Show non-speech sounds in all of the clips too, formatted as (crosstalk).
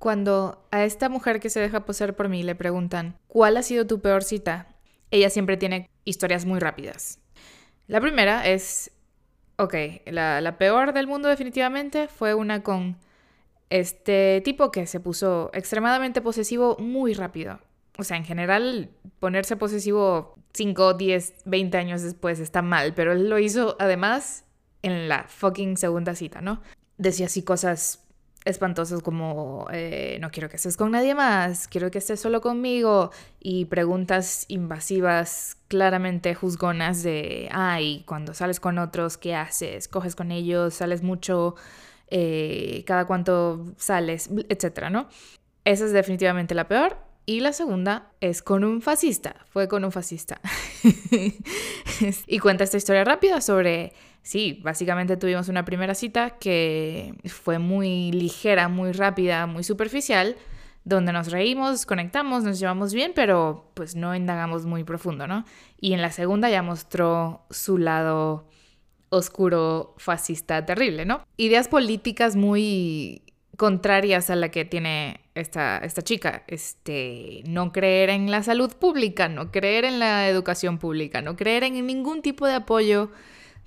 Cuando a esta mujer que se deja poseer por mí le preguntan, ¿cuál ha sido tu peor cita? Ella siempre tiene historias muy rápidas. La primera es, ok, la, la peor del mundo definitivamente fue una con este tipo que se puso extremadamente posesivo muy rápido. O sea, en general, ponerse posesivo 5, 10, 20 años después está mal, pero él lo hizo además en la fucking segunda cita, ¿no? Decía así cosas espantosas como eh, no quiero que estés con nadie más, quiero que estés solo conmigo y preguntas invasivas claramente juzgonas de, ay, cuando sales con otros, ¿qué haces? ¿Coges con ellos? ¿Sales mucho? Eh, ¿Cada cuánto sales? Etcétera, ¿no? Esa es definitivamente la peor. Y la segunda es con un fascista, fue con un fascista. (laughs) y cuenta esta historia rápida sobre, sí, básicamente tuvimos una primera cita que fue muy ligera, muy rápida, muy superficial, donde nos reímos, conectamos, nos llevamos bien, pero pues no indagamos muy profundo, ¿no? Y en la segunda ya mostró su lado oscuro, fascista, terrible, ¿no? Ideas políticas muy contrarias a la que tiene esta, esta chica. Este, no creer en la salud pública, no creer en la educación pública, no creer en ningún tipo de apoyo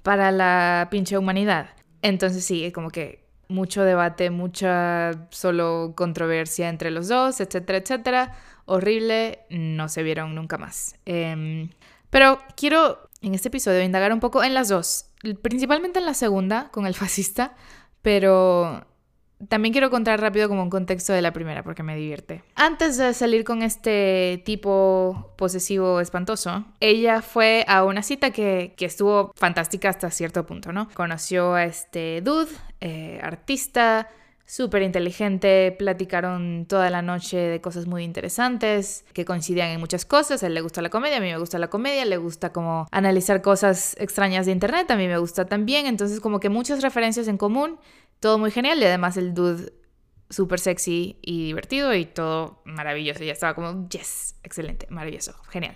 para la pinche humanidad. Entonces sí, como que mucho debate, mucha solo controversia entre los dos, etcétera, etcétera. Horrible, no se vieron nunca más. Em, pero quiero en este episodio indagar un poco en las dos, principalmente en la segunda, con el (laughs) fascista, pero también quiero contar rápido como un contexto de la primera porque me divierte. Antes de salir con este tipo posesivo espantoso, ella fue a una cita que, estuvo fantástica hasta cierto punto, ¿no? Conoció a este dude, eh, artista, súper inteligente, platicaron toda la noche de cosas muy interesantes, que coincidían en muchas cosas, a él le gusta la comedia, a mí me gusta la comedia, le gusta como analizar cosas extrañas de internet, a mí me gusta también, entonces como que muchas referencias en común todo muy genial y además el dude súper sexy y divertido y todo maravilloso. Ya estaba como, yes, excelente, maravilloso, genial.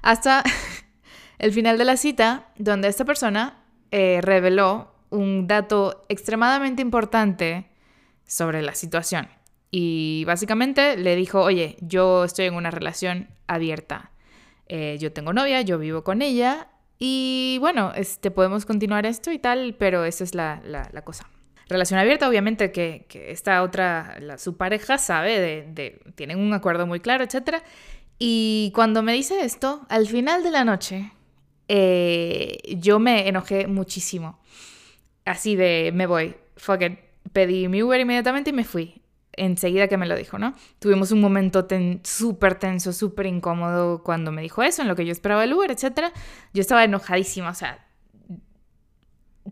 Hasta (laughs) el final de la cita, donde esta persona eh, reveló un dato extremadamente importante sobre la situación. Y básicamente le dijo, oye, yo estoy en una relación abierta. Eh, yo tengo novia, yo vivo con ella y bueno, este, podemos continuar esto y tal, pero esa es la, la cosa relación abierta, obviamente que, esta otra, su pareja sabe, de, tienen un acuerdo muy claro, etc. Y cuando me dice esto, al final de la noche, eh, yo me enojé muchísimo. Así de, me voy, fuck it. Pedí mi Uber inmediatamente y me fui. Enseguida que me lo dijo, ¿no? Tuvimos un momento súper tenso, súper incómodo cuando me dijo eso, en lo que yo esperaba el Uber, etc. Yo estaba enojadísima, o sea,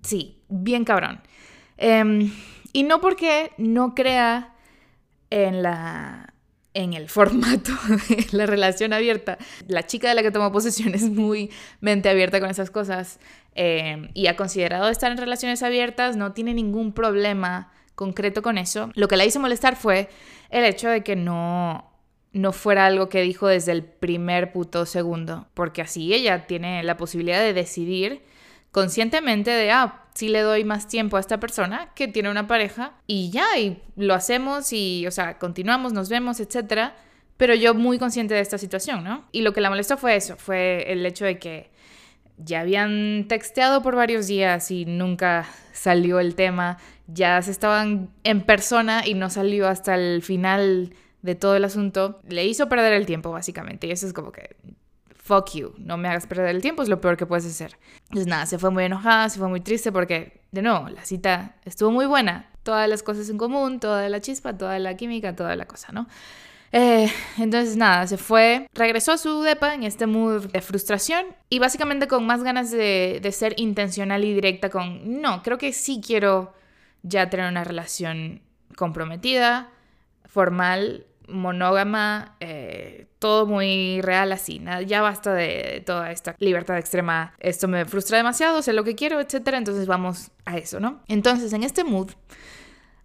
sí, bien cabrón. Em, y no porque no crea en la en el (laughs) formato de la relación abierta. La chica de la que tomó posesión es muy mente abierta con esas cosas em, y ha considerado estar en relaciones abiertas, no tiene ningún problema concreto con eso. Lo que la hizo molestar fue el hecho de que no, no fuera algo que dijo desde el primer puto segundo, porque así ella tiene la posibilidad de decidir conscientemente de, ah, si le doy más tiempo a esta persona que tiene una pareja y ya, y lo hacemos y, o sea, continuamos, nos vemos, etcétera. Pero yo muy consciente de esta situación, ¿no? Y lo que la molestó fue eso, fue el hecho de que ya habían texteado por varios días y nunca salió el tema, ya se estaban en persona y no salió hasta el final de todo el asunto. Le hizo perder el tiempo, básicamente, y eso es como que fuck you, no me hagas perder el tiempo, es lo peor que puedes hacer. Entonces nada, se fue muy enojada, se fue muy triste porque, de nuevo, la cita estuvo muy buena, todas las cosas en común, toda la chispa, toda la química, toda la cosa, ¿no? Eh, entonces nada, se fue, regresó a su depa en este mood de frustración y básicamente con más ganas de, de ser intencional y directa con, no, creo que sí quiero ya tener una relación comprometida, formal, monógama, eh, todo muy real así, ya basta de toda esta libertad extrema, esto me frustra demasiado, sé lo que quiero, etc. Entonces vamos a eso, ¿no? Entonces en este mood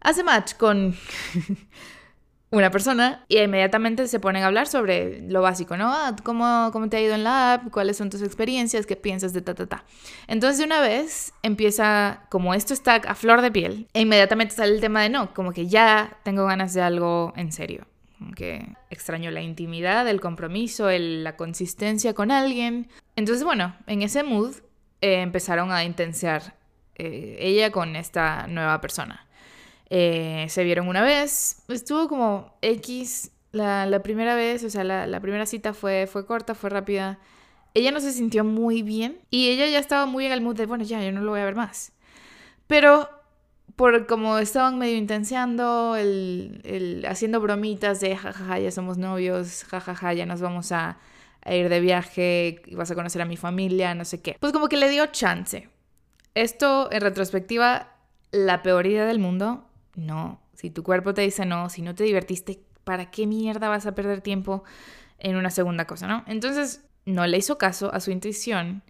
hace match con (laughs) una persona y inmediatamente se ponen a hablar sobre lo básico, ¿no? Ah, ¿Cómo, ¿Cómo te ha ido en la app? ¿Cuáles son tus experiencias? ¿Qué piensas de ta, ta, ta? Entonces de una vez empieza, como esto está a flor de piel, e inmediatamente sale el tema de no, como que ya tengo ganas de algo en serio. Que extraño la intimidad, el compromiso, la consistencia con alguien. Entonces, bueno, en ese mood eh, empezaron a intensiar eh, ella con esta nueva persona. Eh, se vieron una vez, estuvo como X la, primera vez, o sea, la, primera cita fue, fue corta, fue rápida. Ella no se sintió muy bien y ella ya estaba muy en el mood de, bueno, ya, yo no lo voy a ver más. Pero por como estaban medio intenseando, el, haciendo bromitas de, jajaja, ya somos novios, jajaja, ya nos vamos a, a ir de viaje, vas a conocer a mi familia, no sé qué. Pues como que le dio chance. Esto, en retrospectiva, la peor idea del mundo no, si tu cuerpo te dice no, si no te divertiste, ¿para qué mierda vas a perder tiempo en una segunda cosa, no? Entonces, no le hizo caso a su intuición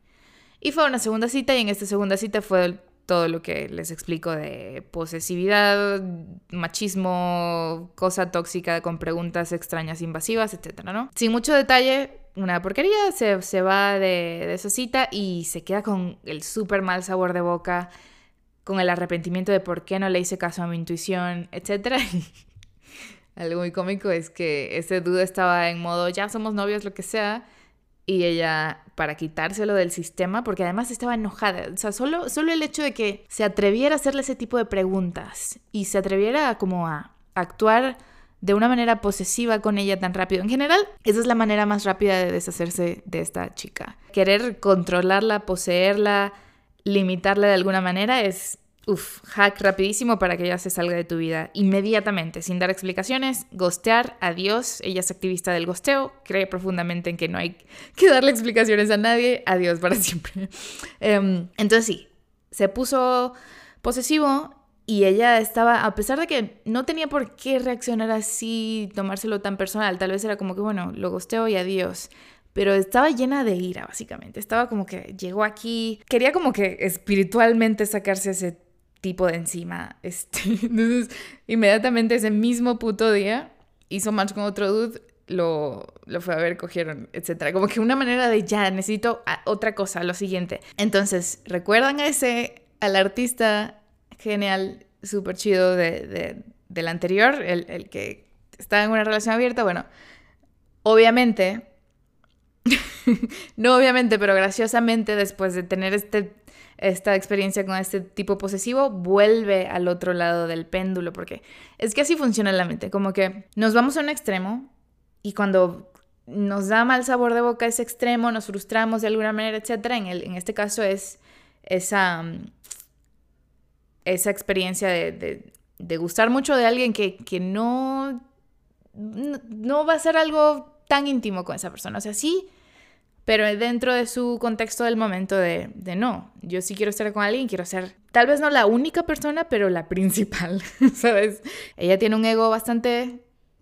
y fue a una segunda cita y en esta segunda cita fue todo lo que les explico de posesividad, machismo, cosa tóxica con preguntas extrañas, invasivas, etcétera, ¿no? Sin mucho detalle, una porquería, se, se va de, de, esa cita y se queda con el súper mal sabor de boca con el arrepentimiento de por qué no le hice caso a mi intuición, etc. (laughs) Algo muy cómico es que ese duda estaba en modo ya somos novios, lo que sea, y ella para quitárselo del sistema, porque además estaba enojada. O sea, solo, solo el hecho de que se atreviera a hacerle ese tipo de preguntas y se atreviera como a actuar de una manera posesiva con ella tan rápido. En general, esa es la manera más rápida de deshacerse de esta chica. Querer controlarla, poseerla, limitarla de alguna manera es, uff, hack rapidísimo para que ella se salga de tu vida inmediatamente, sin dar explicaciones, gostear, adiós, ella es activista del gosteo, cree profundamente en que no hay que darle explicaciones a nadie, adiós para siempre. (laughs) Em, entonces sí, se puso posesivo y ella estaba, a pesar de que no tenía por qué reaccionar así, tomárselo tan personal, tal vez era como que, bueno, lo gosteo y adiós pero estaba llena de ira, básicamente. Estaba como que llegó aquí, quería como que espiritualmente sacarse ese tipo de encima. (laughs) Este, entonces, inmediatamente ese mismo puto día hizo match con otro dude, lo, lo fue a ver, cogieron, etc. Como que una manera de ya, necesito otra cosa, lo siguiente. Entonces, ¿recuerdan a ese, al artista genial, súper chido de, del anterior, el, el que estaba en una relación abierta? Bueno, obviamente (laughs) no, obviamente, pero graciosamente, después de tener este, esta experiencia con este tipo posesivo, vuelve al otro lado del péndulo, porque es que así funciona la mente, como que nos vamos a un extremo y cuando nos da mal sabor de boca ese extremo, nos frustramos de alguna manera, etc. En, el, en este caso es esa, esa experiencia de, de, gustar mucho de alguien que, que no, no va a ser algo tan íntimo con esa persona. O sea, sí pero dentro de su contexto del momento de, de, no, yo sí quiero estar con alguien, quiero ser tal vez no la única persona, pero la principal, (laughs) ¿sabes? Ella tiene un ego bastante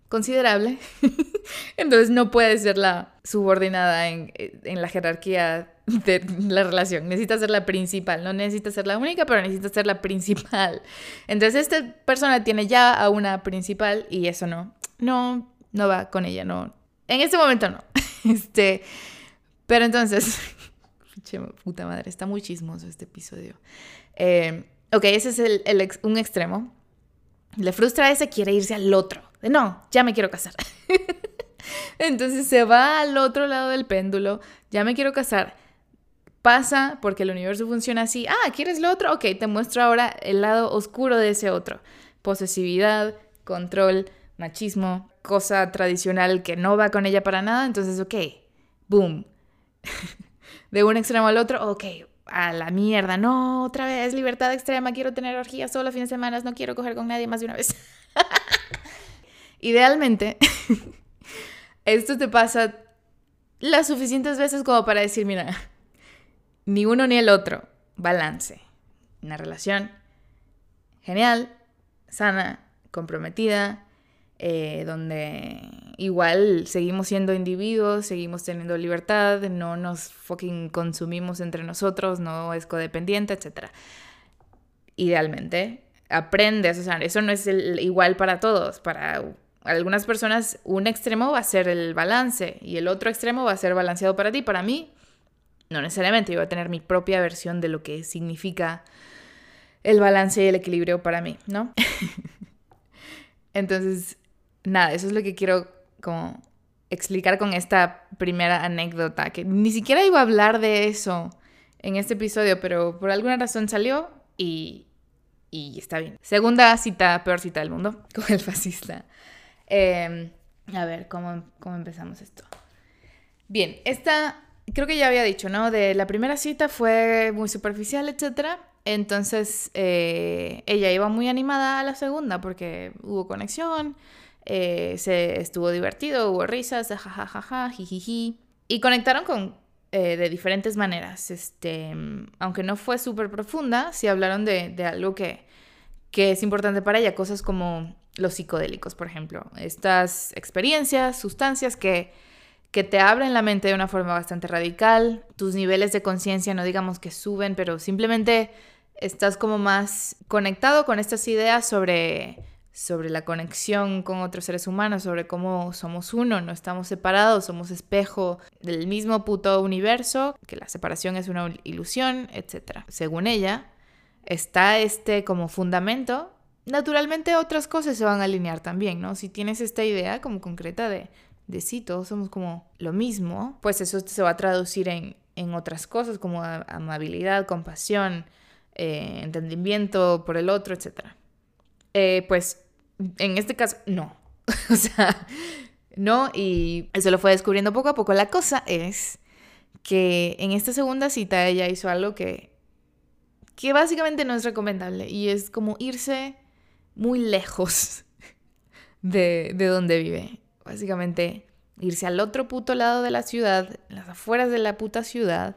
considerable, (laughs) entonces no puede ser la subordinada en, en, la jerarquía de la relación, necesita ser la principal, no necesita ser la única, pero necesita ser la principal. Entonces esta persona tiene ya a una principal y eso no, no, no va con ella, no, en este momento no. (laughs) Este, pero entonces, (laughs) puta madre, está muy chismoso este episodio. Eh, ok, ese es el, un extremo. Le frustra a ese, quiere irse al otro. No, ya me quiero casar. (laughs) entonces se va al otro lado del péndulo, ya me quiero casar. Pasa porque el universo funciona así. Ah, ¿quieres lo otro? Ok, te muestro ahora el lado oscuro de ese otro. Posesividad, control, machismo, cosa tradicional que no va con ella para nada. Entonces, ok, boom, de un extremo al otro, ok, a la mierda, no, otra vez, libertad extrema, quiero tener orgías solo fines de semana, no quiero coger con nadie más de una vez. (laughs) Idealmente, (laughs) esto te pasa las suficientes veces como para decir, mira, ni uno ni el otro, balance. Una relación genial, sana, comprometida, eh, donde igual seguimos siendo individuos, seguimos teniendo libertad, no nos fucking consumimos entre nosotros, no es codependiente, etc. Idealmente, aprendes, o sea, eso no es igual para todos, para algunas personas un extremo va a ser el balance y el otro extremo va a ser balanceado para ti. Para mí, no necesariamente, yo voy a tener mi propia versión de lo que significa el balance y el equilibrio para mí, ¿no? (laughs) Entonces, nada, eso es lo que quiero como explicar con esta primera anécdota, que ni siquiera iba a hablar de eso en este episodio, pero por alguna razón salió y, y está bien. Segunda cita, peor cita del mundo, (laughs) con el fascista. Em, a ver, ¿cómo, ¿cómo empezamos esto? Bien, esta, creo que ya había dicho, ¿no? De la primera cita fue muy superficial, etc. Entonces, eh, ella iba muy animada a la segunda porque hubo conexión, eh, se estuvo divertido, hubo risas, jajajaja, jijiji. Y conectaron con, eh, de diferentes maneras. Este, aunque no fue súper profunda, sí hablaron de, de algo que, que es importante para ella, cosas como los psicodélicos, por ejemplo. Estas experiencias, sustancias que, que te abren la mente de una forma bastante radical. Tus niveles de conciencia no digamos que suben, pero simplemente estás como más conectado con estas ideas sobre sobre la conexión con otros seres humanos, sobre cómo somos uno, no estamos separados, somos espejo del mismo puto universo, que la separación es una ilusión, etc. Según ella, está este como fundamento, naturalmente otras cosas se van a alinear también, ¿no? Si tienes esta idea como concreta de, de sí, todos somos como lo mismo, pues eso se va a traducir en, en otras cosas como amabilidad, compasión, eh, entendimiento por el otro, etc. Eh, pues en este caso, no. (laughs) o sea, no, y eso lo fue descubriendo poco a poco. La cosa es que en esta segunda cita ella hizo algo que, que básicamente no es recomendable y es como irse muy lejos (laughs) de, de donde vive. Básicamente irse al otro puto lado de la ciudad, en las afueras de la puta ciudad,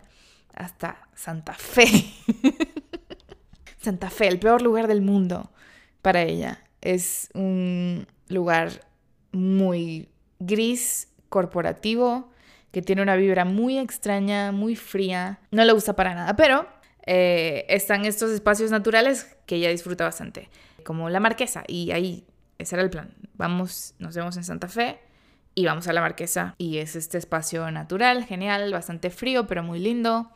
hasta Santa Fe. (laughs) Santa Fe, el peor lugar del mundo para ella. Es un lugar muy gris, corporativo, que tiene una vibra muy extraña, muy fría. No le gusta para nada, pero eh, están estos espacios naturales que ella disfruta bastante, como la Marquesa. Y ahí, ese era el plan. Vamos, nos vemos en Santa Fe y vamos a la Marquesa. Y es este espacio natural, genial, bastante frío, pero muy lindo.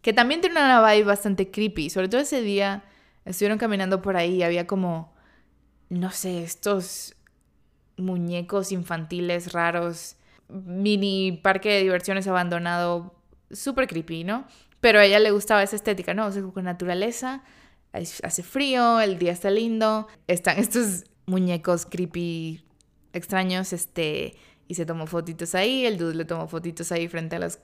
Que también tiene una vibe bastante creepy. Sobre todo ese día estuvieron caminando por ahí y había como no sé, estos muñecos infantiles raros, mini parque de diversiones abandonado, súper creepy, ¿no? Pero a ella le gustaba esa estética, ¿no? O sea, con naturaleza, hace frío, el día está lindo, están (laughs) estos muñecos creepy extraños, este, y se tomó fotitos ahí, el dude le tomó fotitos ahí frente a las,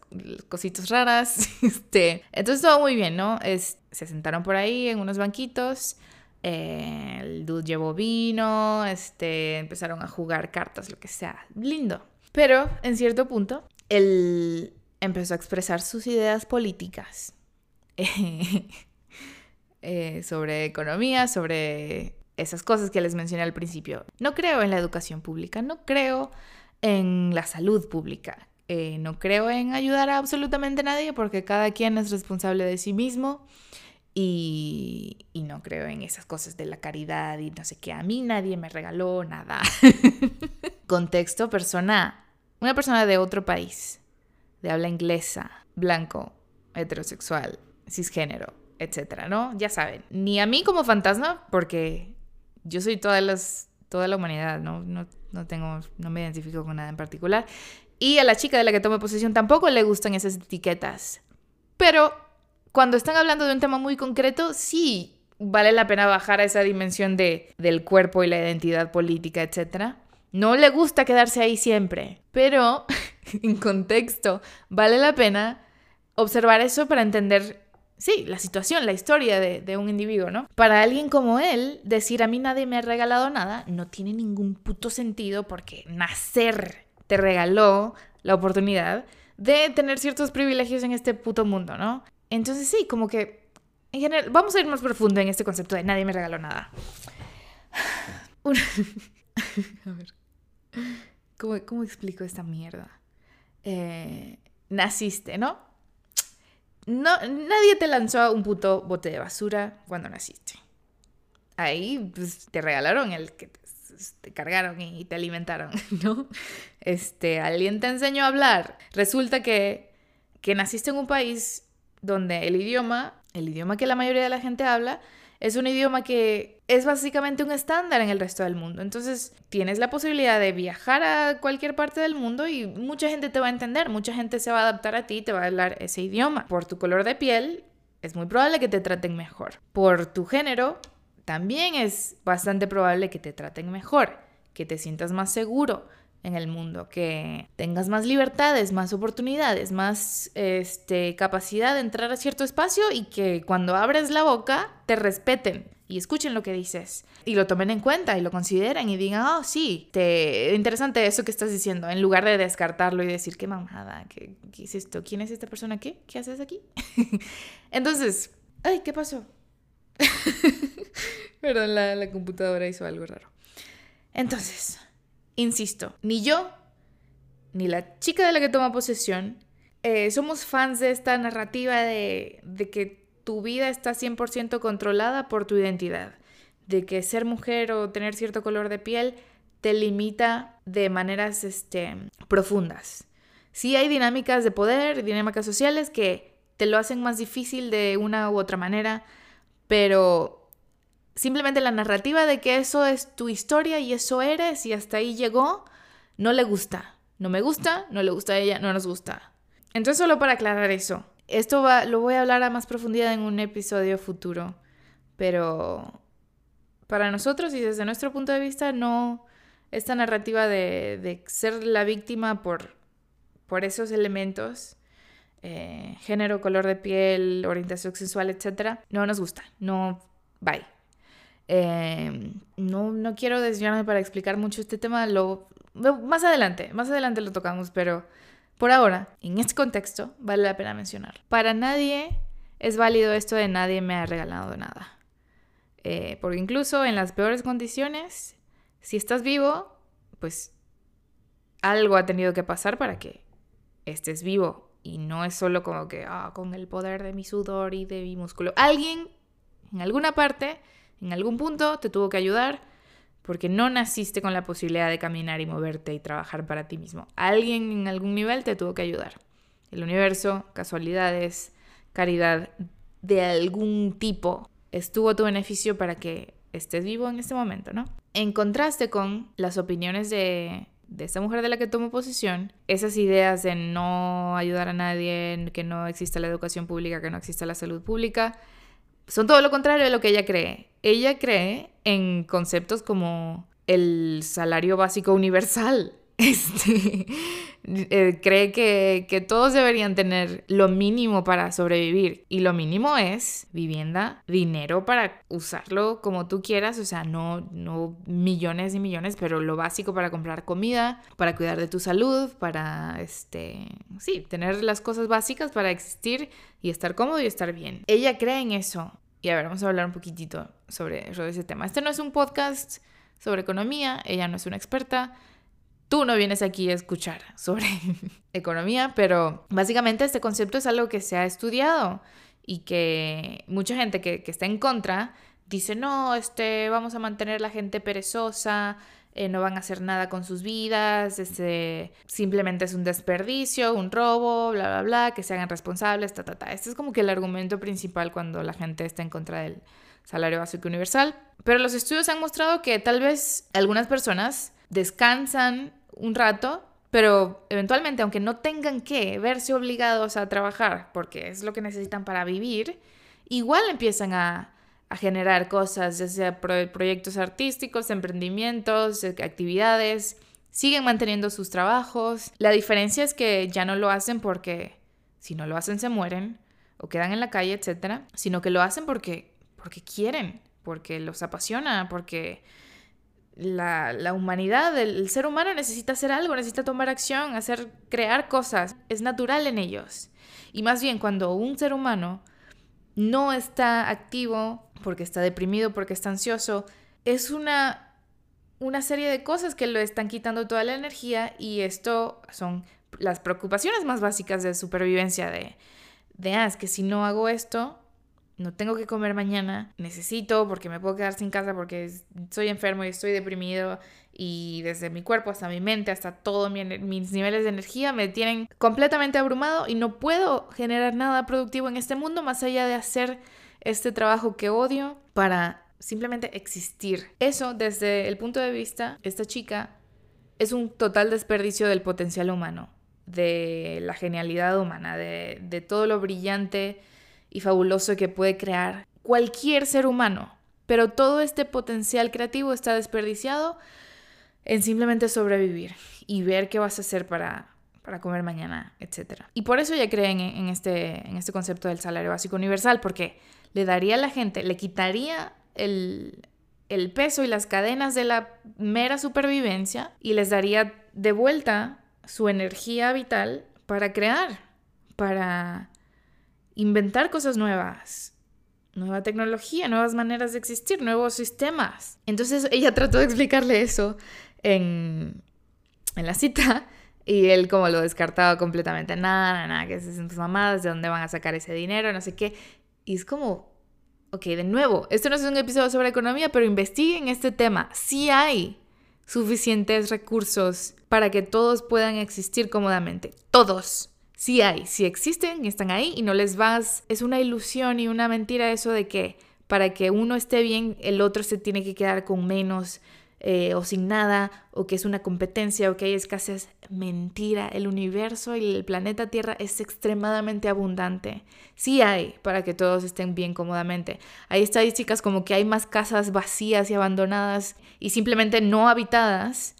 cositas raras, (laughs) este, entonces todo muy bien, ¿no? Es, se sentaron por ahí en unos banquitos, el dude llevó vino, este, empezaron a jugar cartas, lo que sea. Lindo. Pero en cierto punto, él empezó a expresar sus ideas políticas (laughs) eh, sobre economía, sobre esas cosas que les mencioné al principio. No creo en la educación pública, no creo en la salud pública, eh, no creo en ayudar a absolutamente nadie porque cada quien es responsable de sí mismo. Y, no creo en esas cosas de la caridad y no sé qué. A mí nadie me regaló nada. (laughs) Contexto, persona, una persona de otro país, de habla inglesa, blanco, heterosexual, cisgénero, etcétera, ¿no? Ya saben, ni a mí como fantasma, porque yo soy todas las, toda la humanidad, ¿no? No, no tengo, no me identifico con nada en particular. Y a la chica de la que tome posesión tampoco le gustan esas etiquetas. Pero cuando están hablando de un tema muy concreto, sí vale la pena bajar a esa dimensión de, del cuerpo y la identidad política, etc. No le gusta quedarse ahí siempre, pero (laughs) en contexto vale la pena observar eso para entender, sí, la situación, la historia de, de, un individuo, ¿no? Para alguien como él, decir a mí nadie me ha regalado nada no tiene ningún puto sentido porque nacer te regaló la oportunidad de tener ciertos privilegios en este puto mundo, ¿no? Entonces sí, como que en general, vamos a ir más profundo en este concepto de nadie me regaló nada. (sighs) (laughs) a ver, ¿cómo, explico esta mierda? Eh, naciste, ¿no? ¿no? Nadie te lanzó un puto bote de basura cuando naciste. Ahí pues, te regalaron el que te cargaron y te alimentaron, (laughs) ¿no? Este, alguien te enseñó a hablar. Resulta que, que naciste en un país donde el idioma, el idioma que la mayoría de la gente habla, es un idioma que es básicamente un estándar en el resto del mundo. Entonces tienes la posibilidad de viajar a cualquier parte del mundo y mucha gente te va a entender, mucha gente se va a adaptar a ti y te va a hablar ese idioma. Por tu color de piel es muy probable que te traten mejor. Por tu género también es bastante probable que te traten mejor, que te sientas más seguro, en el mundo, que tengas más libertades, más oportunidades, más este, capacidad de entrar a cierto espacio y que cuando abres la boca te respeten y escuchen lo que dices y lo tomen en cuenta y lo consideren y digan, oh, sí, te... interesante eso que estás diciendo, en lugar de descartarlo y decir, qué mamada, ¿qué, qué es esto? ¿Quién es esta persona? ¿Qué? ¿Qué haces aquí? (laughs) Entonces, ay, ¿qué pasó? (laughs) Perdón, la, la computadora hizo algo raro. Entonces, Insisto, ni yo, ni la chica de la que toma posesión, eh, somos fans de esta narrativa de, que tu vida está 100% controlada por tu identidad, de que ser mujer o tener cierto color de piel te limita de maneras este, profundas. Sí hay dinámicas de poder, dinámicas sociales que te lo hacen más difícil de una u otra manera, pero simplemente la narrativa de que eso es tu historia y eso eres y hasta ahí llegó, no le gusta. No me gusta, no le gusta a ella, no nos gusta. Entonces solo para aclarar eso, esto va, lo voy a hablar a más profundidad en un episodio futuro, pero para nosotros y desde nuestro punto de vista no, esta narrativa de, ser la víctima por, por esos elementos, eh, género, color de piel, orientación sexual, etc., no nos gusta, no, bye. Em, no, no quiero desviarme para explicar mucho este tema, lo, más adelante, más adelante lo tocamos, pero por ahora, en este contexto, vale la pena mencionar. Para nadie es válido esto de nadie me ha regalado nada. Eh, porque incluso en las peores condiciones, si estás vivo, pues algo ha tenido que pasar para que estés vivo. Y no es solo como que, ah, con el poder de mi sudor y de mi músculo. Alguien, en alguna parte, en algún punto te tuvo que ayudar porque no naciste con la posibilidad de caminar y moverte y trabajar para ti mismo. Alguien en algún nivel te tuvo que ayudar. El universo, casualidades, caridad de algún tipo estuvo a tu beneficio para que estés vivo en este momento, ¿no? En contraste con las opiniones de, de esta mujer de la que tomo posición, esas ideas de no ayudar a nadie, que no exista la educación pública, que no exista la salud pública, son todo lo contrario de lo que ella cree. Ella cree en conceptos como el salario básico universal. (laughs) Este, eh, cree que, que, todos deberían tener lo mínimo para sobrevivir. Y lo mínimo es vivienda, dinero para usarlo como tú quieras. O sea, no, no millones y millones, pero lo básico para comprar comida, para cuidar de tu salud, para, este, sí, tener las cosas básicas para existir y estar cómodo y estar bien. Ella cree en eso. Y a ver, vamos a hablar un poquitito sobre, sobre ese tema. Este no es un podcast sobre economía, ella no es una experta. Tú no vienes aquí a escuchar sobre (laughs) economía, pero básicamente este concepto es algo que se ha estudiado y que mucha gente que, está en contra dice, no, este, vamos a mantener la gente perezosa, eh, no van a hacer nada con sus vidas, este, simplemente es un desperdicio, un robo, bla, bla, bla, que se hagan responsables, ta, ta, ta. Este es como que el argumento principal cuando la gente está en contra del salario básico universal. Pero los estudios han mostrado que tal vez algunas personas descansan un rato, pero eventualmente, aunque no tengan que verse obligados a trabajar, porque es lo que necesitan para vivir, igual empiezan a a generar cosas, ya sea proyectos artísticos, emprendimientos, eh, actividades, siguen manteniendo sus trabajos. La diferencia es que ya no lo hacen porque si no lo hacen se mueren o quedan en la calle, etc., sino que lo hacen porque, porque quieren, porque los apasiona, porque la, la humanidad, el, ser humano necesita hacer algo, necesita tomar acción, hacer, crear cosas. Es natural en ellos. Y más bien cuando un ser humano no está activo porque está deprimido, porque está ansioso, es una, una serie de cosas que lo están quitando toda la energía y esto son las preocupaciones más básicas de supervivencia de, de ah, es que si no hago esto, no tengo que comer mañana, necesito porque me puedo quedar sin casa porque soy enfermo y estoy deprimido y desde mi cuerpo hasta mi mente, hasta todos mis niveles de energía me tienen completamente abrumado y no puedo generar nada productivo en este mundo más allá de hacer este trabajo que odio para simplemente existir. Eso desde el punto de vista, esta chica es un total desperdicio del potencial humano, de la genialidad humana, de, de todo lo brillante y fabuloso que puede crear cualquier ser humano. Pero todo este potencial creativo está desperdiciado en simplemente sobrevivir y ver qué vas a hacer para, para comer mañana, etc. Y por eso ya creen en, este, en este concepto del salario básico universal, porque le daría a la gente, le quitaría el, el peso y las cadenas de la mera supervivencia y les daría de vuelta su energía vital para crear, para inventar cosas nuevas, nueva tecnología, nuevas maneras de existir, nuevos sistemas. Entonces ella trató de explicarle eso en, la cita y él como lo descartaba completamente. Nada, nada, que se sus mamadas, de dónde van a sacar ese dinero, no sé qué. Y es como, ok, de nuevo, esto no es un episodio sobre economía, pero investiguen este tema. Sí hay suficientes recursos para que todos puedan existir cómodamente. Todos sí hay, sí existen están ahí y no les vas, es una ilusión y una mentira eso de que para que uno esté bien, el otro se tiene que quedar con menos eh, o sin nada, o que es una competencia, o que hay escasez. Mentira, el universo y el planeta Tierra es extremadamente abundante. Sí hay para que todos estén bien cómodamente. Hay estadísticas como que hay más casas vacías y abandonadas y simplemente no habitadas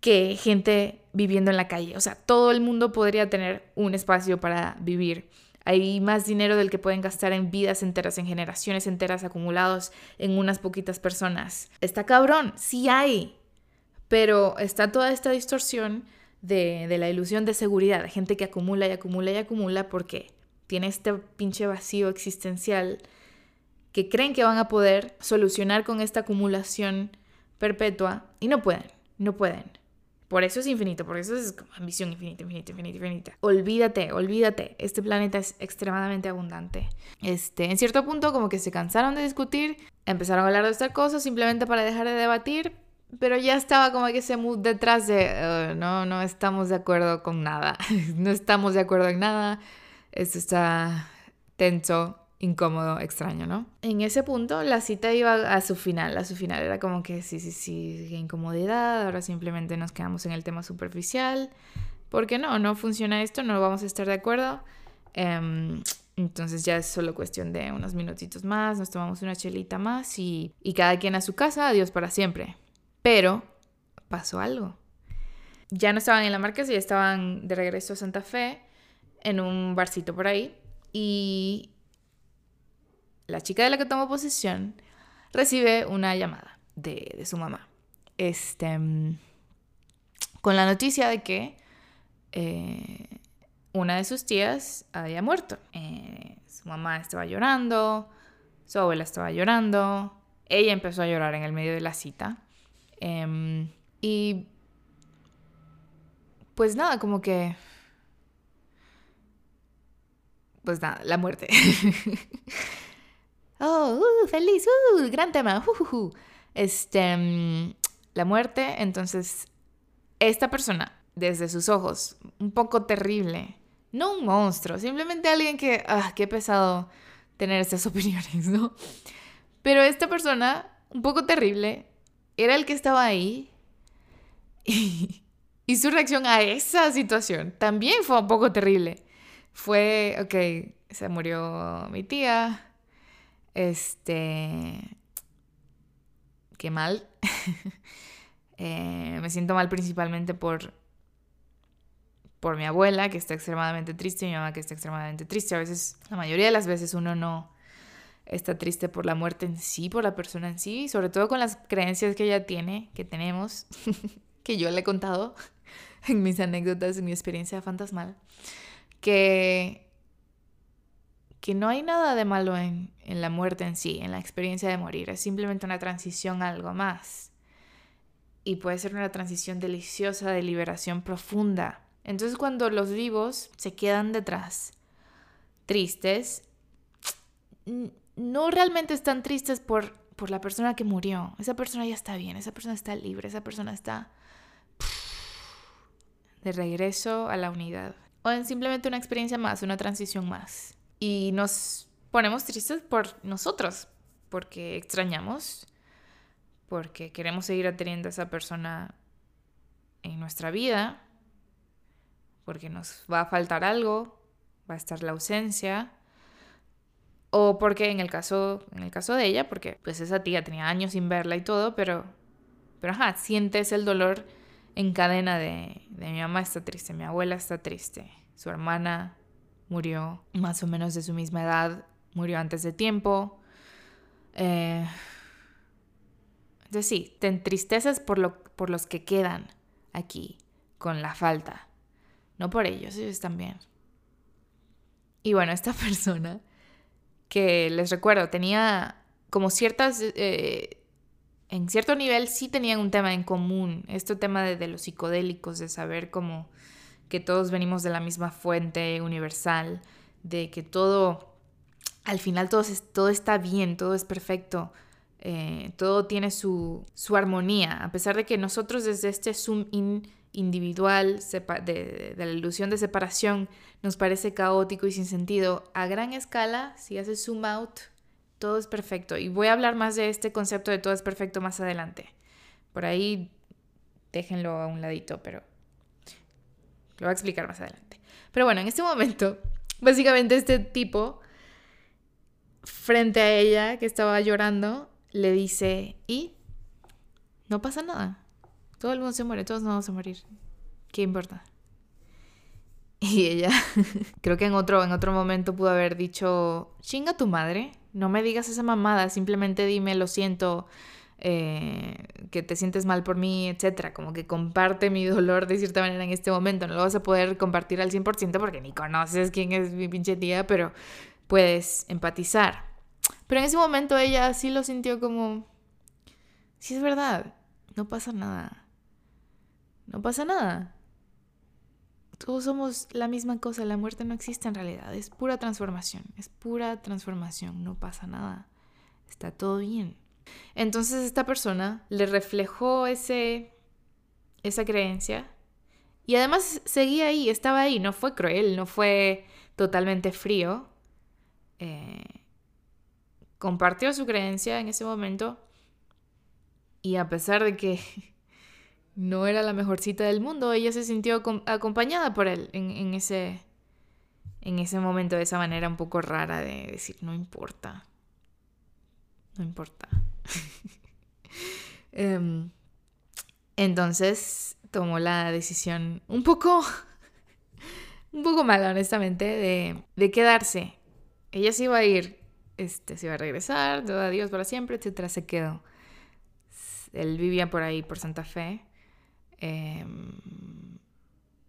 que gente viviendo en la calle. O sea, todo el mundo podría tener un espacio para vivir. Hay más dinero del que pueden gastar en vidas enteras, en generaciones enteras acumulados en unas poquitas personas. Está cabrón, sí hay. Pero está toda esta distorsión de, de la ilusión de seguridad, de gente que acumula y acumula y acumula porque tiene este pinche vacío existencial que creen que van a poder solucionar con esta acumulación perpetua y no pueden, no pueden. Por eso es infinito, por eso es como ambición infinita, infinita, infinita, infinita. Olvídate, olvídate. Este planeta es extremadamente abundante. Este, en cierto punto, como que se cansaron de discutir, empezaron a hablar de esta cosa simplemente para dejar de debatir, pero ya estaba como que ese mood detrás de no, no estamos de acuerdo con nada. (laughs) no estamos de acuerdo en nada. Esto está tenso incómodo, extraño, ¿no? En ese punto la cita iba a su final, a su final era como que sí, sí, sí, incomodidad, ahora simplemente nos quedamos en el tema superficial, porque no, no funciona esto, no vamos a estar de acuerdo. Em, entonces ya es solo cuestión de unos minutitos más, nos tomamos una chelita más y, y cada quien a su casa, adiós para siempre. Pero pasó algo. Ya no estaban en la marquesa, ya estaban de regreso a Santa Fe, en un barcito por ahí. Y la chica de la que tomó posesión recibe una llamada de, su mamá. Este, con la noticia de que eh, una de sus tías había muerto. Eh, su mamá estaba llorando, su abuela estaba llorando, ella empezó a llorar en el medio de la cita. Em, y pues nada, como que... Pues nada, la muerte. (laughs) oh, uh, feliz, uh, gran tema, uh, este, mm, la muerte, entonces, esta persona, desde sus ojos, un poco terrible, no un monstruo, simplemente alguien que, ah, qué pesado tener estas (laughs) opiniones, ¿no? Pero esta persona, un poco terrible, era el que estaba ahí y, y su reacción a esa situación también fue un poco terrible. Fue, ok, se murió mi tía, este. Qué mal. (laughs) Eh, me siento mal principalmente por. Por mi abuela, que está extremadamente triste, y mi mamá, que está extremadamente triste. A veces, la mayoría de las veces, uno no está triste por la muerte en sí, por la persona en sí, sobre todo con las creencias que ella tiene, que tenemos, (laughs) que yo le he contado (laughs) en mis anécdotas, en mi experiencia fantasmal, que que no hay nada de malo en, la muerte en sí, en la experiencia de morir, es simplemente una transición a algo más. Y puede ser una transición deliciosa de liberación profunda. Entonces cuando los vivos se quedan detrás, tristes, no realmente están tristes por, por la persona que murió. Esa persona ya está bien, esa persona está libre, esa persona está de regreso a la unidad. O en simplemente una experiencia más, una transición más. Y nos ponemos tristes por nosotros, porque extrañamos, porque queremos seguir atendiendo a esa persona en nuestra vida, porque nos va a faltar algo, va a estar la ausencia, o porque en el caso, en el caso de ella, porque pues esa tía tenía años sin verla y todo, pero, pero ajá, sientes el dolor en cadena de, de mi mamá está triste, mi abuela está triste, su hermana murió más o menos de su misma edad, murió antes de tiempo. Eh, entonces sí, te entristeces por, lo, por los que quedan aquí, con la falta. No por ellos, ellos también. Y bueno, esta (laughs) persona que les recuerdo, tenía como ciertas, eh, en cierto nivel sí tenían un tema en común, este tema de, los psicodélicos, de saber como que todos venimos de la misma fuente universal, de que todo, al final todo, todo está bien, todo es perfecto, eh, todo tiene su, su, armonía, a pesar de que nosotros desde este zoom in individual, de, la ilusión de separación, nos parece caótico y sin sentido. A gran escala, si haces zoom out, todo es perfecto. Y voy a hablar más de este concepto de todo es perfecto más adelante. Por ahí déjenlo a un ladito, pero lo voy a explicar más adelante. Pero bueno, en este momento, (laughs) básicamente este tipo, frente a ella que estaba llorando, le dice, ¿y? No pasa nada. Todo el mundo se muere, todos nos vamos a morir. ¿Qué importa? Y ella, (laughs) creo que en otro, en otro momento pudo haber dicho, chinga tu madre, no me digas esa mamada, simplemente dime, lo siento, eh, que te sientes mal por mí, etc. Como que comparte mi dolor de cierta manera en este momento. No lo vas a poder compartir al 100% porque ni conoces quién es mi pinche tía, pero puedes empatizar. Pero en ese momento ella sí lo sintió como, sí es verdad, no pasa nada no pasa nada. Todos somos la misma cosa, la muerte no existe en realidad, es pura transformación, es pura transformación, no pasa nada, está todo bien. Entonces esta persona le reflejó ese, esa creencia y además seguía ahí, estaba ahí, no fue cruel, no fue totalmente frío. Eh, compartió su creencia en ese momento y a pesar de que (laughs) no era la mejor cita del mundo, ella se sintió acompañada por él en, ese, en ese momento de esa manera un poco rara de decir, no importa, no importa. (laughs) Em, entonces tomó la decisión un poco, (laughs) un poco mala, honestamente, de, de, quedarse. Ella se iba a ir, este, se iba a regresar, todo adiós para siempre, etcétera, se quedó. Él vivía por ahí, por Santa Fe. Em,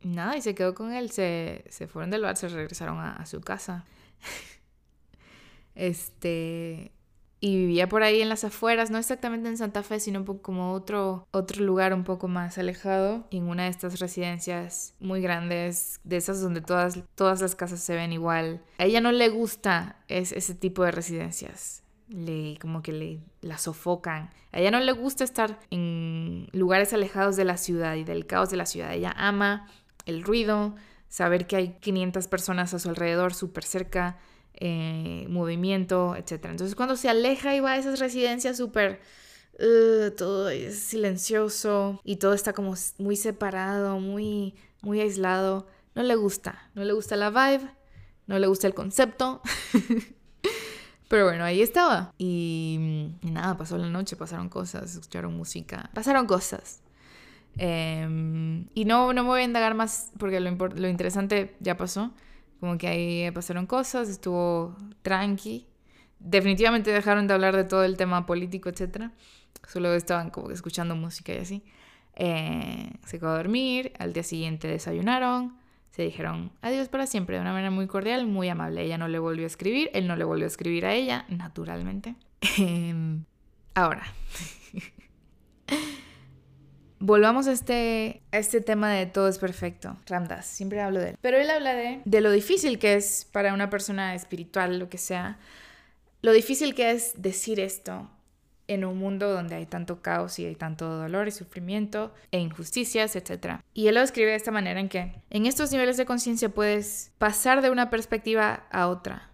nada, y se quedó con él. Se, fueron del bar, se regresaron a, su casa. (laughs) este. Y vivía por ahí en las afueras, no exactamente en Santa Fe, sino como otro, otro lugar un poco más alejado, en una de estas residencias muy grandes, de esas donde todas, todas las casas se ven igual. A ella no le gusta ese tipo de residencias le como que le la sofocan. A ella no le gusta estar en lugares alejados de la ciudad y del caos de la ciudad. Ella ama el ruido, saber que hay 500 personas a su alrededor, súper cerca, eh, movimiento, etc. Entonces cuando se aleja y va a esas residencias súper... Uh, todo es silencioso y todo está como muy separado, muy, muy aislado. No le gusta, no le gusta la vibe, no le gusta el concepto. (laughs) Pero bueno, ahí estaba. Y, nada, pasó la noche, pasaron cosas, escucharon música, pasaron cosas. Em, y no, no me voy a indagar más porque lo, lo interesante ya pasó. Como que ahí pasaron cosas, estuvo tranqui. Definitivamente dejaron de hablar de todo el tema político, etc. Solo estaban como escuchando música y así. Eh, se quedó a dormir, al día siguiente desayunaron, se dijeron adiós para siempre de una manera muy cordial, muy amable. Ella no le volvió a escribir, él no le volvió a escribir a ella, naturalmente. (laughs) Em, ahora, (laughs) volvamos a este, a este tema de todo es perfecto. Ramdas, siempre hablo de él. Pero él habla de, de lo difícil que es para una persona espiritual, lo que sea, lo difícil que es decir esto en un mundo donde hay tanto caos y hay tanto dolor y sufrimiento e injusticias, etc. Y él lo describe de esta manera en que en estos niveles de conciencia puedes pasar de una perspectiva a otra.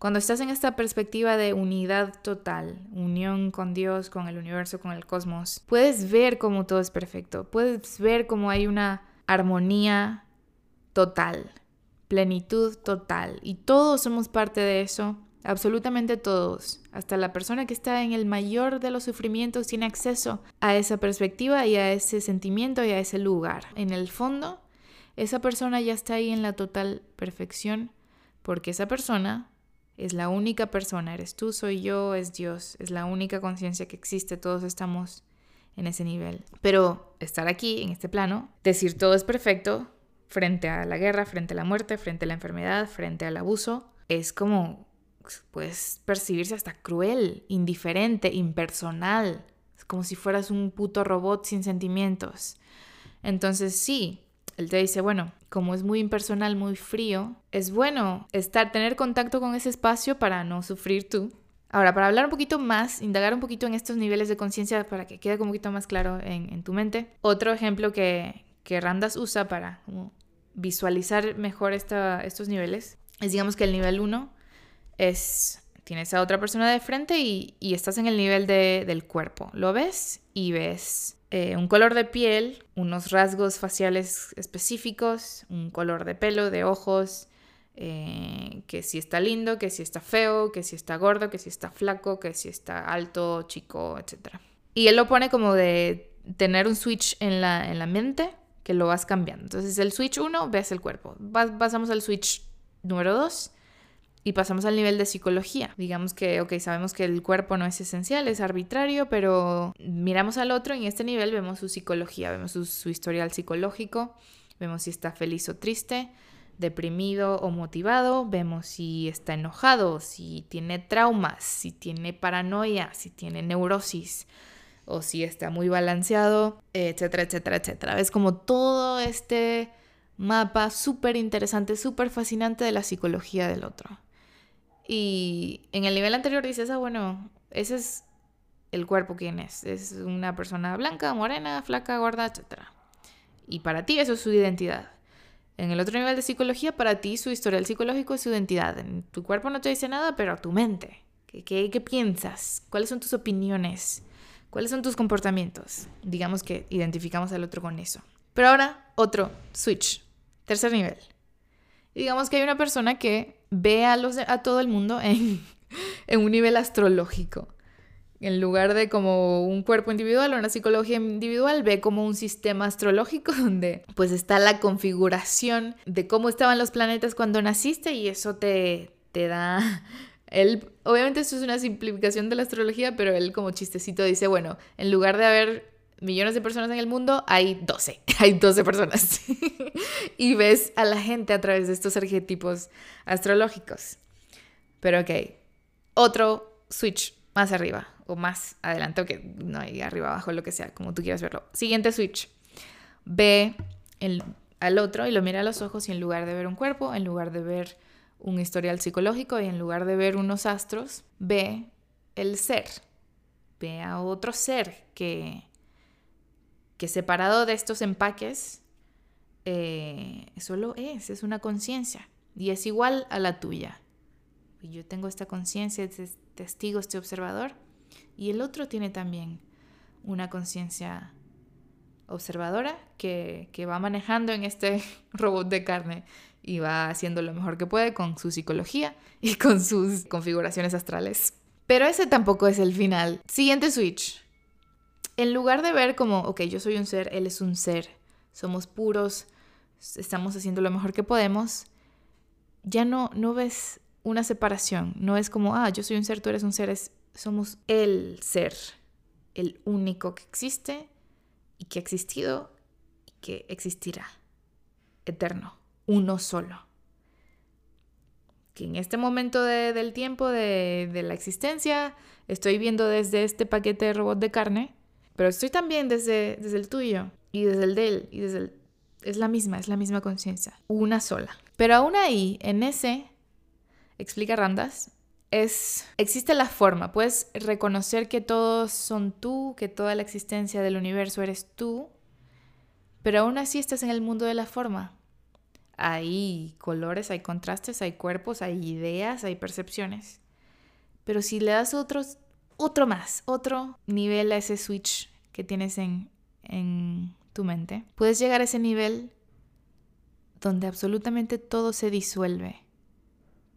Cuando estás en esta perspectiva de unidad total, unión con Dios, con el universo, con el cosmos, puedes ver cómo todo es perfecto, puedes ver cómo hay una armonía total, plenitud total, y todos somos parte de eso Absolutamente todos, hasta la persona que está en el mayor de los sufrimientos tiene acceso a esa perspectiva y a ese sentimiento y a ese lugar. En el fondo, esa persona ya está ahí en la total perfección porque esa persona es la única persona, eres tú, soy yo, es Dios, es la única conciencia que existe, todos estamos en ese nivel. Pero estar aquí, en este plano, decir todo es perfecto frente a la guerra, frente a la muerte, frente a la enfermedad, frente al abuso, es como puedes percibirse hasta cruel, indiferente, impersonal. Como si fueras un puto robot sin sentimientos. Entonces sí, él te dice, bueno, como es muy impersonal, muy frío, es bueno estar, tener contacto con ese espacio para no sufrir tú. Ahora, para hablar un poquito más, indagar un poquito en estos niveles de conciencia para que quede un poquito más claro en, tu mente, otro ejemplo que, que Randas usa para visualizar mejor estos niveles es digamos que el nivel 1 es, tienes a otra persona de frente y, estás en el nivel del cuerpo. Lo ves y ves eh, un color de piel, unos rasgos faciales específicos, un color de pelo, de ojos, eh, que si está lindo, que si está feo, que si está gordo, que si está flaco, que si está alto, chico, etc. Y él lo pone como de tener un switch en la, en la mente que lo vas cambiando. Entonces el switch 1 ves el cuerpo. pasamos al switch número 2 y pasamos al nivel de psicología. Digamos que, ok, sabemos que el cuerpo no es esencial, es arbitrario, pero miramos al otro y en este nivel vemos su psicología, vemos su, historial psicológico, vemos si está feliz o triste, deprimido o motivado, vemos si está enojado, si tiene traumas, si tiene paranoia, si tiene neurosis o si está muy balanceado, etcétera, etcétera, etcétera. Es como todo este mapa súper interesante, súper fascinante de la psicología del otro. Y en el nivel anterior dices, ah, bueno, ese es el cuerpo quién es. Es una persona blanca, morena, flaca, gorda, etc. Y para ti eso es su identidad. En el otro nivel de psicología, para ti su historial psicológico es su identidad. En tu cuerpo no te dice nada, pero tu mente. ¿Qué, qué, qué piensas? ¿Cuáles son tus opiniones? ¿Cuáles son tus comportamientos? Digamos que identificamos al otro con eso. Pero ahora, otro switch. Tercer nivel. digamos que hay una persona que ve a, los, a todo el mundo en, (laughs) en un nivel astrológico. En lugar de como un cuerpo individual o una psicología individual, ve como un sistema astrológico (laughs) donde pues está la configuración de cómo estaban los planetas cuando naciste y eso te, te da (laughs) él, obviamente esto es una simplificación de la astrología, pero él como chistecito dice, bueno, en lugar de haber millones de personas en el mundo, hay 12, (laughs) hay 12 personas. (laughs) y ves a la gente a través de estos arquetipos astrológicos. Pero ok, otro switch más arriba o más adelante, que no hay arriba, abajo, lo que sea, como tú quieras verlo. Siguiente switch. Ve el, al otro y lo mira a los ojos y en lugar de ver un cuerpo, en lugar de ver un historial psicológico y en lugar de ver unos astros, ve el ser. Ve a otro ser que que separado de estos empaques, eh, solo es, es una conciencia y es igual a la tuya. Y yo tengo esta conciencia, este testigo, este observador, y el otro tiene también una conciencia observadora que, que va manejando en este (laughs) robot de carne y va haciendo lo mejor que puede con su psicología y con sus configuraciones astrales. Pero ese tampoco es el final. Siguiente switch en lugar de ver como, ok, yo soy un ser, él es un ser, somos puros, estamos haciendo lo mejor que podemos, ya no, no ves una separación, no es como, ah, yo soy un ser, tú eres un ser, es, somos el ser, el único que existe y que ha existido y que existirá, eterno, uno solo. Que en este momento del tiempo de, de la existencia estoy viendo desde este paquete de robot de carne, pero estoy también desde, desde el tuyo y desde el de él y desde. Es la misma, es la misma conciencia, una sola. Pero aún ahí, en ese, explica Randas, es, existe la forma, puedes reconocer que todos son tú, que toda la existencia del universo eres tú, pero aún así estás en el mundo de la forma. Hay colores, hay contrastes, hay cuerpos, hay ideas, hay percepciones. Pero si le das otros, otro más, otro nivel a ese switch que tienes en, en tu mente, puedes llegar a ese nivel donde absolutamente todo se disuelve.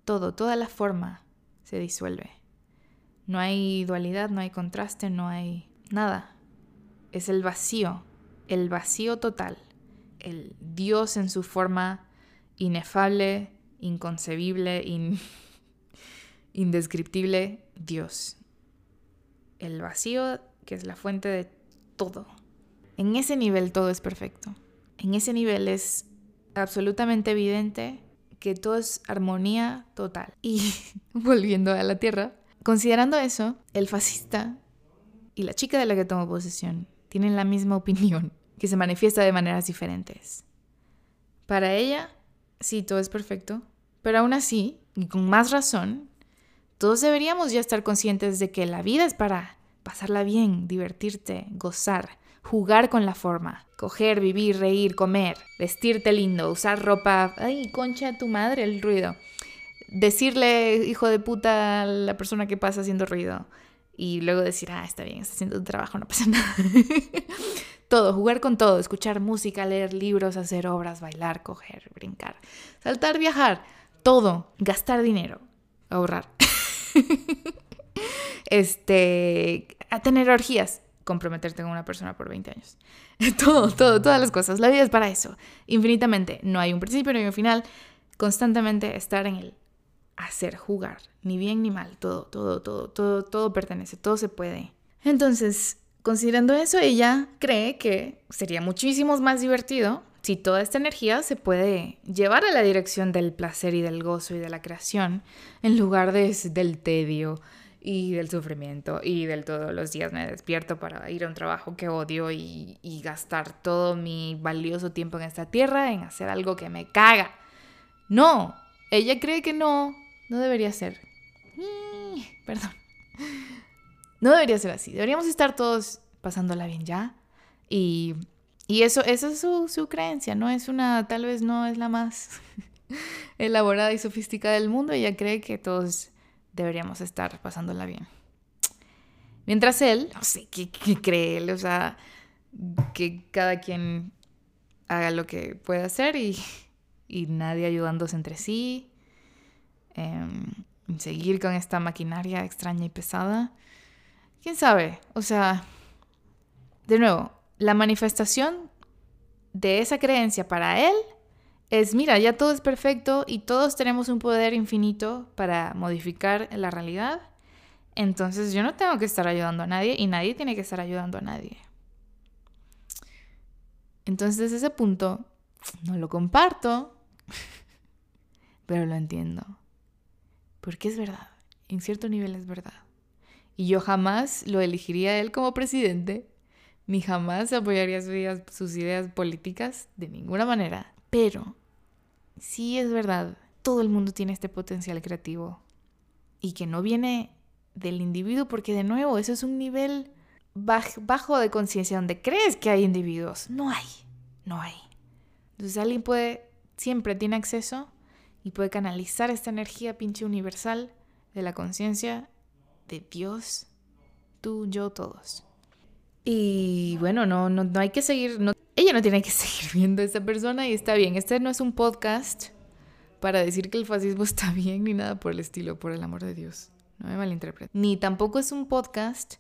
Todo, toda la forma se disuelve. No hay dualidad, no hay contraste, no hay nada. Es el vacío, el vacío total. El Dios en su forma inefable, inconcebible, (laughs) indescriptible Dios. El vacío que es la fuente de todo. En ese nivel todo es perfecto. En ese nivel es absolutamente evidente que todo es armonía total. Y (laughs) volviendo a la Tierra, considerando eso, el fascista y la chica de la que tomó posesión tienen la misma opinión, que se manifiesta de maneras diferentes. Para ella, sí, todo es perfecto, pero aún así, y con más razón, todos deberíamos ya estar conscientes de que la vida es para pasarla bien, divertirte, gozar, jugar con la forma, coger, vivir, reír, comer, vestirte lindo, usar ropa, ay, concha tu madre el ruido. Decirle hijo de puta a la persona que pasa haciendo ruido y luego decir, ah, está bien, está haciendo tu trabajo, no pasa (laughs) nada. todo, jugar con todo, escuchar música, leer libros, hacer obras, bailar, coger, brincar, saltar, viajar, todo, gastar dinero, ahorrar. (laughs) este, a tener orgías, comprometerte con una persona por 20 años. (laughs) todo, todo, todas las cosas. La vida es para eso, infinitamente. No hay un principio, no hay un final. Constantemente estar en el hacer, jugar, ni bien ni mal, todo, todo, todo, todo, todo pertenece, todo se puede. Entonces, considerando eso, ella cree que sería muchísimo más divertido si toda esta energía se puede llevar a la dirección del placer y del gozo y de la creación, en lugar de, del tedio, y del sufrimiento y del todos los días me despierto para ir a un trabajo que odio y, gastar todo mi valioso tiempo en esta tierra en hacer algo que me caga. No, ella cree que no, no debería ser. (laughs) Perdón. No debería ser así. Deberíamos estar todos pasándola bien ya. Y, y eso, eso es su, su creencia, no es una, tal vez no es la más (laughs) elaborada y sofisticada del mundo. Ella cree que todos deberíamos estar pasándola bien. Mientras él, no sé qué, cree él, o sea, que cada quien haga lo que pueda hacer y, nadie ayudándose entre sí. Em, seguir con esta maquinaria extraña y pesada. ¿Quién sabe? O sea, de nuevo, la manifestación de esa creencia para él es, mira, ya todo es perfecto y todos tenemos un poder infinito para modificar la realidad. Entonces yo no tengo que estar ayudando a nadie y nadie tiene que estar ayudando a nadie. Entonces ese punto no lo comparto, (laughs) pero lo entiendo. Porque es verdad, en cierto nivel es verdad. Y yo jamás lo elegiría a él como presidente, ni jamás apoyaría sus ideas, sus ideas políticas de ninguna manera. Pero sí es verdad, todo el mundo tiene este potencial creativo y que no viene del individuo porque de nuevo eso es un nivel bajo de conciencia donde crees que hay individuos. No hay, no hay. Entonces alguien puede, siempre tiene acceso y puede canalizar esta energía pinche universal de la conciencia de Dios, tú, yo, todos. Y bueno, no, no, no hay que seguir, no tiene que (laughs) seguir viendo a esa persona y está bien. Este no es un podcast para decir que el fascismo (laughs) está bien ni nada por el estilo, por el amor de Dios. No me malinterpreten. Ni tampoco es un podcast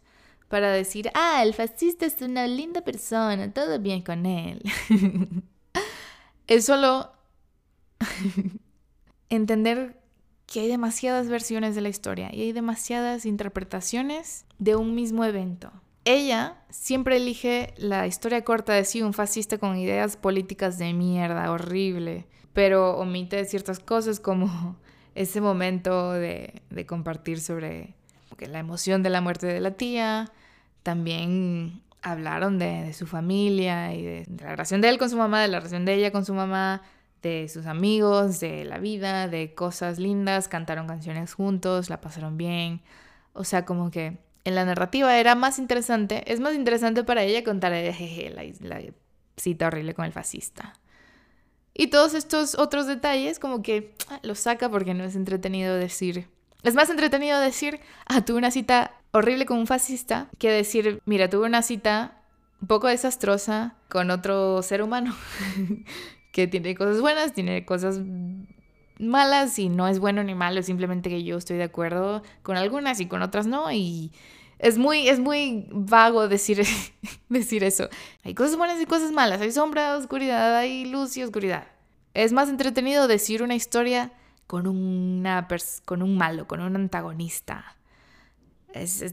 para decir, ah, el fascista es una linda persona, todo bien con él. (laughs) es solo entender que hay demasiadas versiones de la historia y hay demasiadas interpretaciones de un mismo evento. Ella siempre elige la historia corta de sí, un fascista con ideas políticas de mierda, horrible, pero omite ciertas cosas como (laughs) ese momento de, compartir sobre la emoción de la muerte de la tía, también hablaron de, su familia y de, la relación de él con su mamá, de la relación de ella con su mamá, de sus amigos, de la vida, de cosas lindas, cantaron canciones juntos, la pasaron bien. O sea, como que en la narrativa era más interesante, es más interesante para ella contar jeje, la, la cita horrible con el fascista. Y todos estos otros detalles como que ah, los saca porque no es entretenido decir... Es más entretenido decir, ah, tuve una cita horrible con un fascista, que decir, mira, tuve una cita un poco desastrosa con otro ser humano (laughs) que tiene cosas buenas, tiene cosas malas y no es bueno ni malo, simplemente que yo estoy de acuerdo con algunas y con otras no y es muy, es muy vago decir, (laughs) decir eso. Hay cosas buenas y cosas malas, hay sombra, oscuridad, hay luz y oscuridad. Es más entretenido decir una historia con, una con un malo, con un antagonista.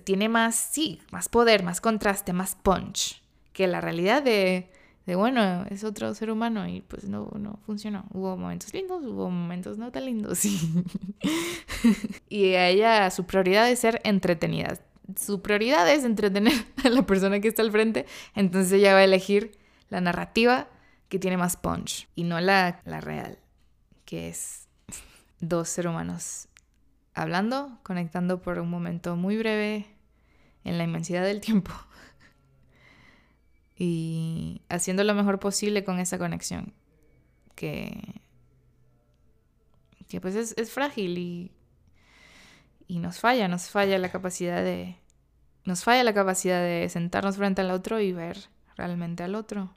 tiene más, sí, más poder, más contraste, más punch que la realidad de, de, bueno, es otro ser humano y pues no, no funcionó. Hubo momentos lindos, hubo momentos no tan lindos. (laughs) y a ella su prioridad es ser entretenida su prioridad es entretener a la persona que está al frente, entonces ella va a elegir la narrativa que tiene más punch y no la, la real, que es dos seres humanos hablando, conectando por un momento muy breve en la inmensidad del tiempo y haciendo lo mejor posible con esa conexión que, que pues es, es frágil y y nos falla, nos falla la capacidad de nos falla la capacidad de sentarnos frente al otro y ver realmente al otro.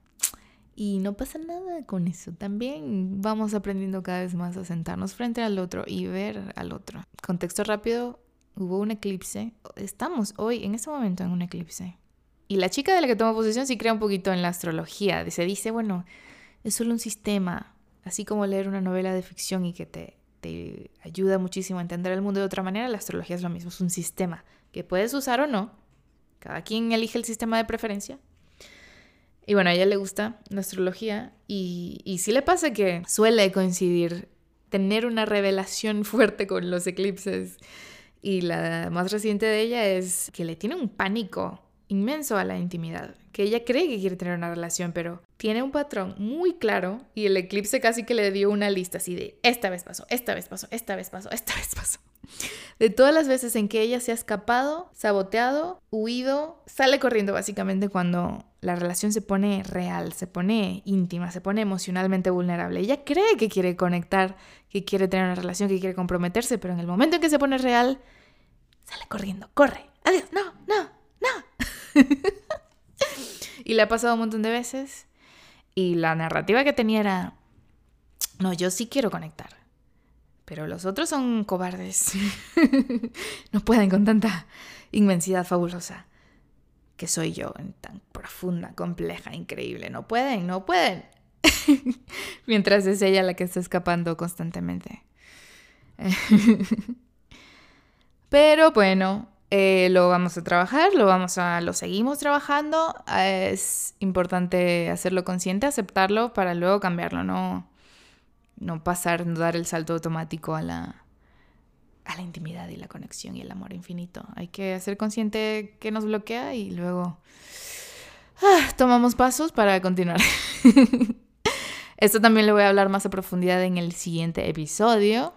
Y no pasa nada con eso. También vamos aprendiendo cada vez más a sentarnos frente al otro y ver al otro. Contexto rápido, hubo un eclipse. Estamos hoy, en este momento, en un eclipse. Y la chica de la que tomo posición sí crea un poquito en la astrología. Se dice, bueno, es solo un sistema. Así como leer una novela de ficción y que te te ayuda muchísimo a entender el mundo de otra manera, la astrología es lo mismo, es un sistema que puedes usar o no. Cada quien elige el sistema de preferencia. Y bueno, a ella le gusta la astrología y, y sí le pasa que suele coincidir, tener una revelación (laughs) fuerte con los eclipses. Y la más reciente de ella es que le tiene un pánico inmenso a la intimidad, que ella cree que quiere tener una relación, pero tiene un patrón muy claro y el eclipse casi que le dio una lista así de esta vez pasó, esta vez pasó, esta vez pasó, esta vez pasó. (laughs) De todas las veces en que ella se ha escapado, saboteado, huido, sale corriendo básicamente cuando la relación se pone real, se pone íntima, se pone emocionalmente vulnerable. Ella cree que quiere conectar, que quiere tener una relación, que quiere comprometerse, pero en el momento en que se pone real, sale corriendo, corre, adiós, no, no. (laughs) y le ha pasado un montón de veces. Y la narrativa que tenía era, no, yo sí quiero conectar. Pero los otros son cobardes. (laughs) no pueden con tanta inmensidad fabulosa que soy yo, tan profunda, compleja, increíble. No pueden, no pueden. (laughs) Mientras es ella la que está escapando constantemente. Pero bueno, eh, lo vamos a trabajar, lo vamos a, lo seguimos trabajando. Es importante hacerlo consciente, aceptarlo para luego cambiarlo, no, no pasar, no dar el salto automático a la, a la intimidad y la conexión y el amor infinito. Hay que hacer consciente que nos bloquea y luego ah, tomamos pasos para continuar. (laughs) Esto también le voy a hablar más a profundidad en el siguiente episodio.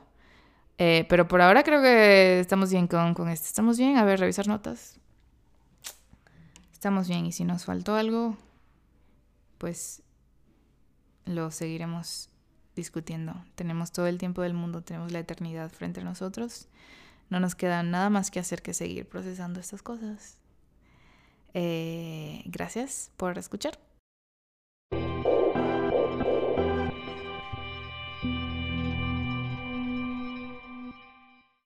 Eh, pero por ahora creo que estamos bien con, con esto. ¿Estamos bien? A ver, revisar notas. Estamos bien y si nos faltó algo, pues lo seguiremos discutiendo. Tenemos todo el tiempo del mundo, tenemos la eternidad frente a nosotros. No nos queda nada más que hacer que seguir procesando estas cosas. Eh, gracias por escuchar.